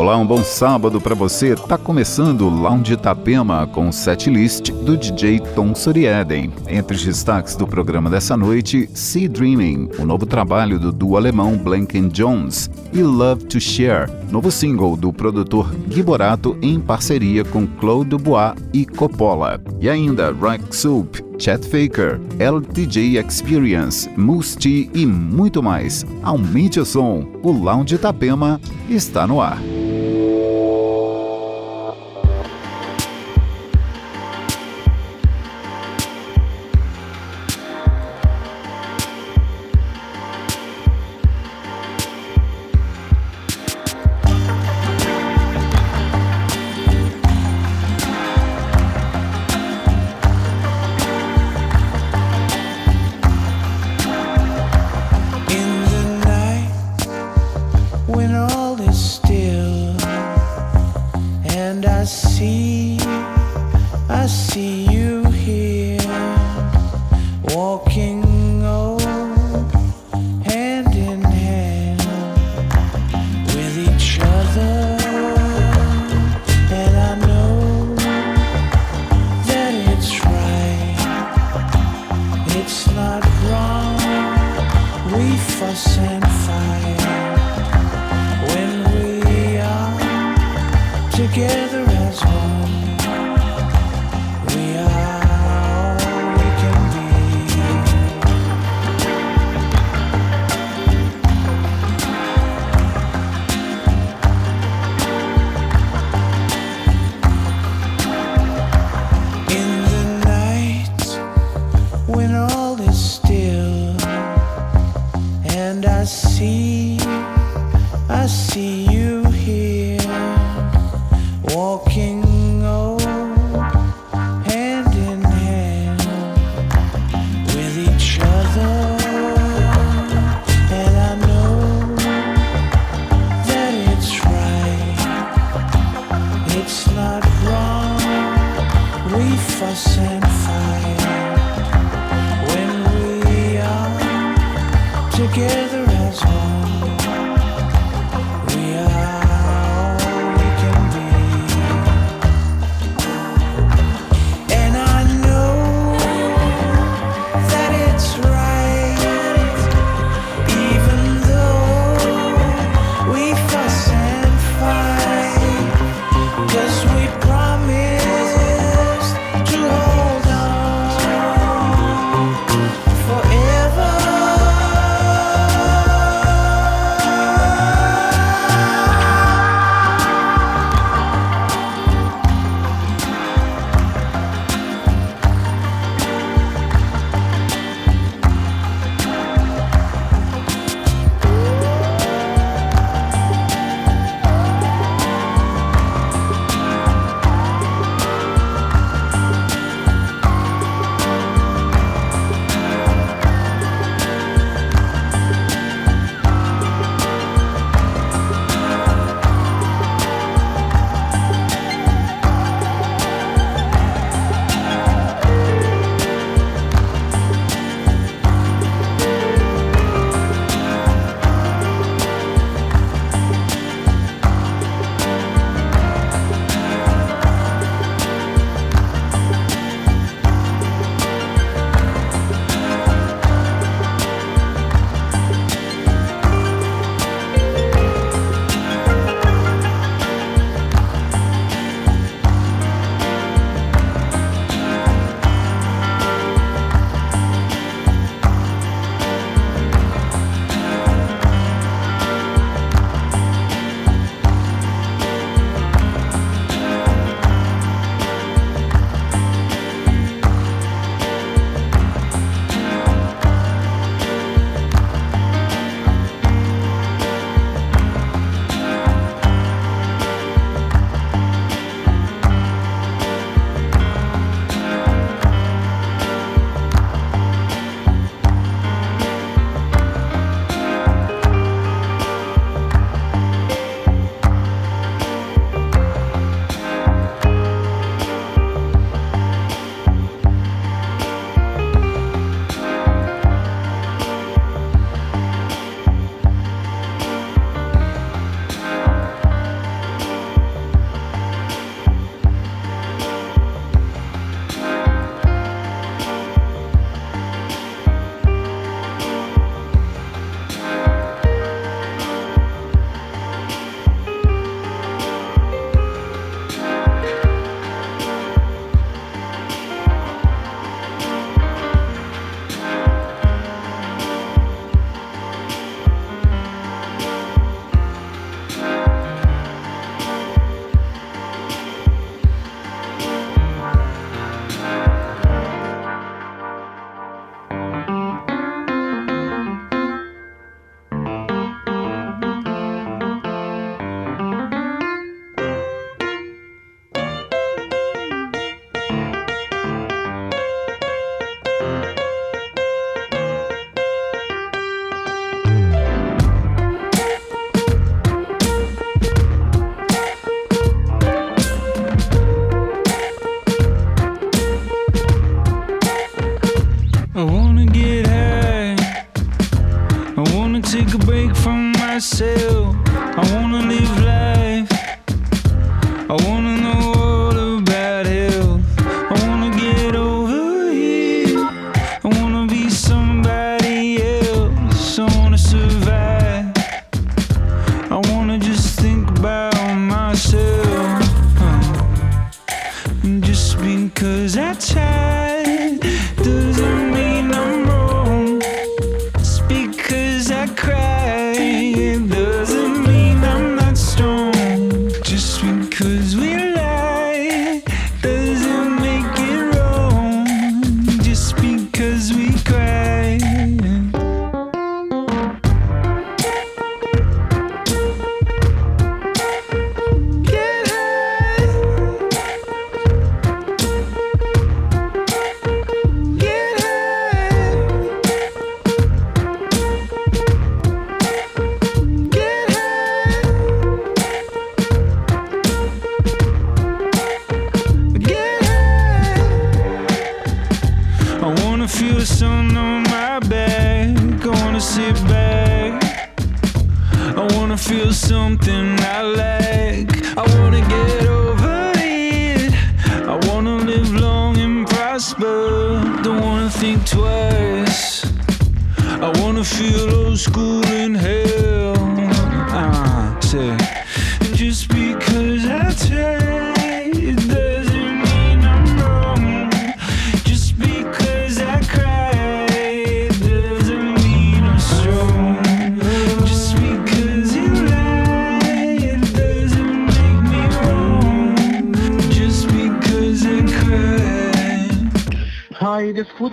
Olá, um bom sábado para você. Tá começando o Lounge Itapema com o setlist do DJ Tom Sorieden. Entre os destaques do programa dessa noite, Sea Dreaming, o novo trabalho do duo alemão Blanken Jones, e Love to Share, novo single do produtor Gui Borato em parceria com Claude Dubois e Coppola. E ainda Rock Soup, Chet Faker, LTJ Experience, Musti e muito mais. Aumente o som. O Lounge Itapema está no ar.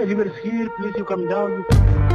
river is here, please you come down.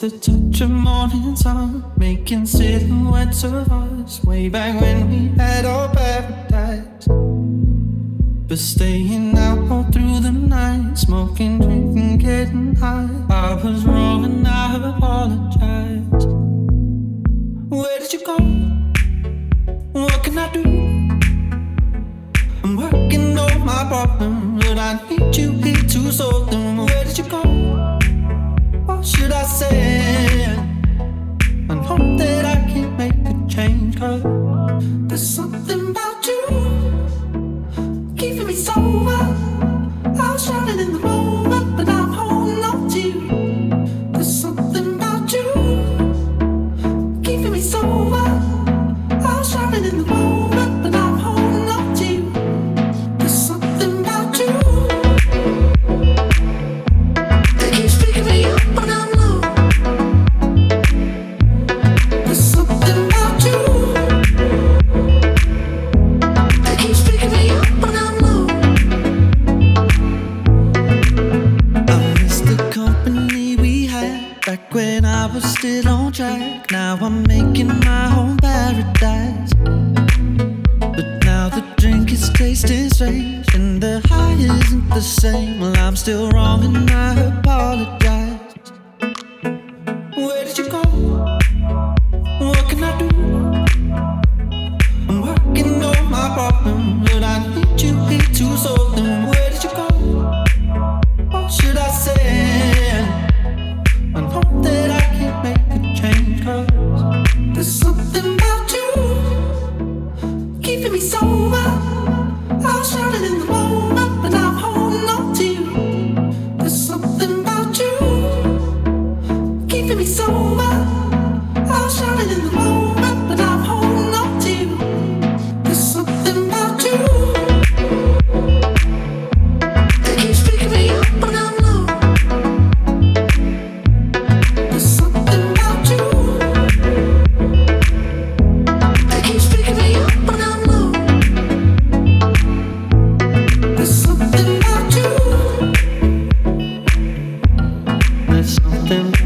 The touch of morning sun, keeping me sober.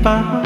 Bye.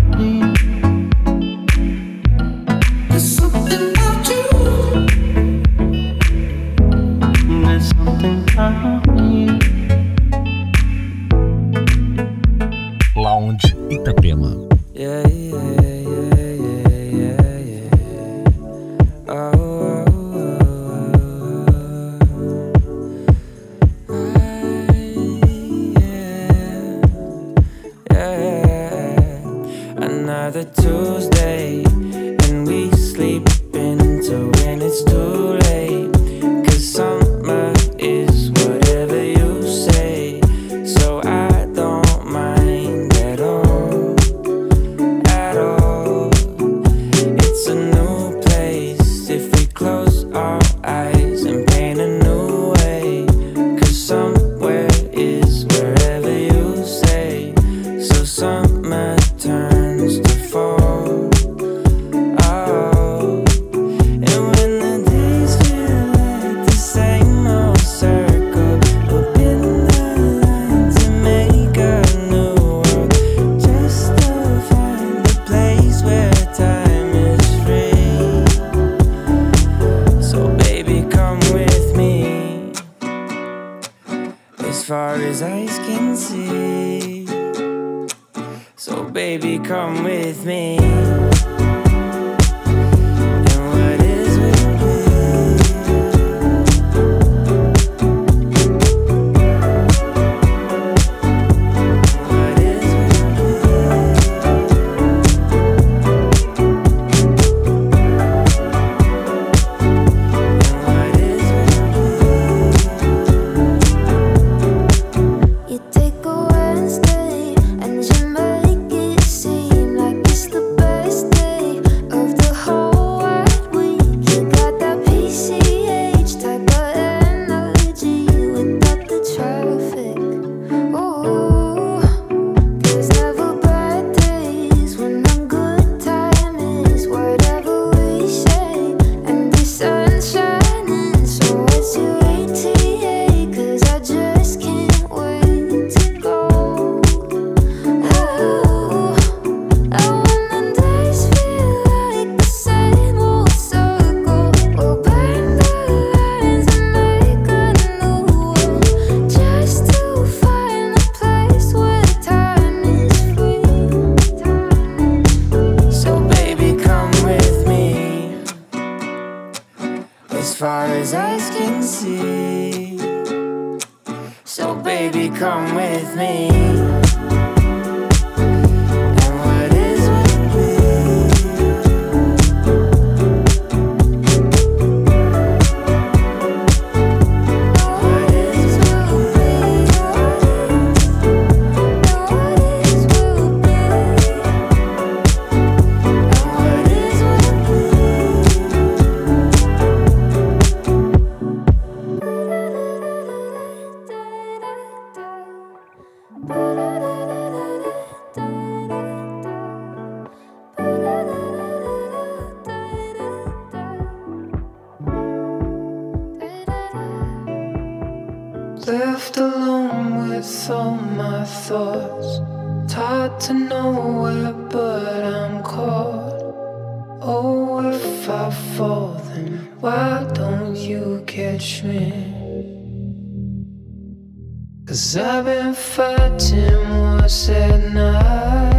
Left alone with all my thoughts. Tied to nowhere, but I'm caught. Oh, if I fall, then why don't you catch me? Cause I've been fighting what's at night.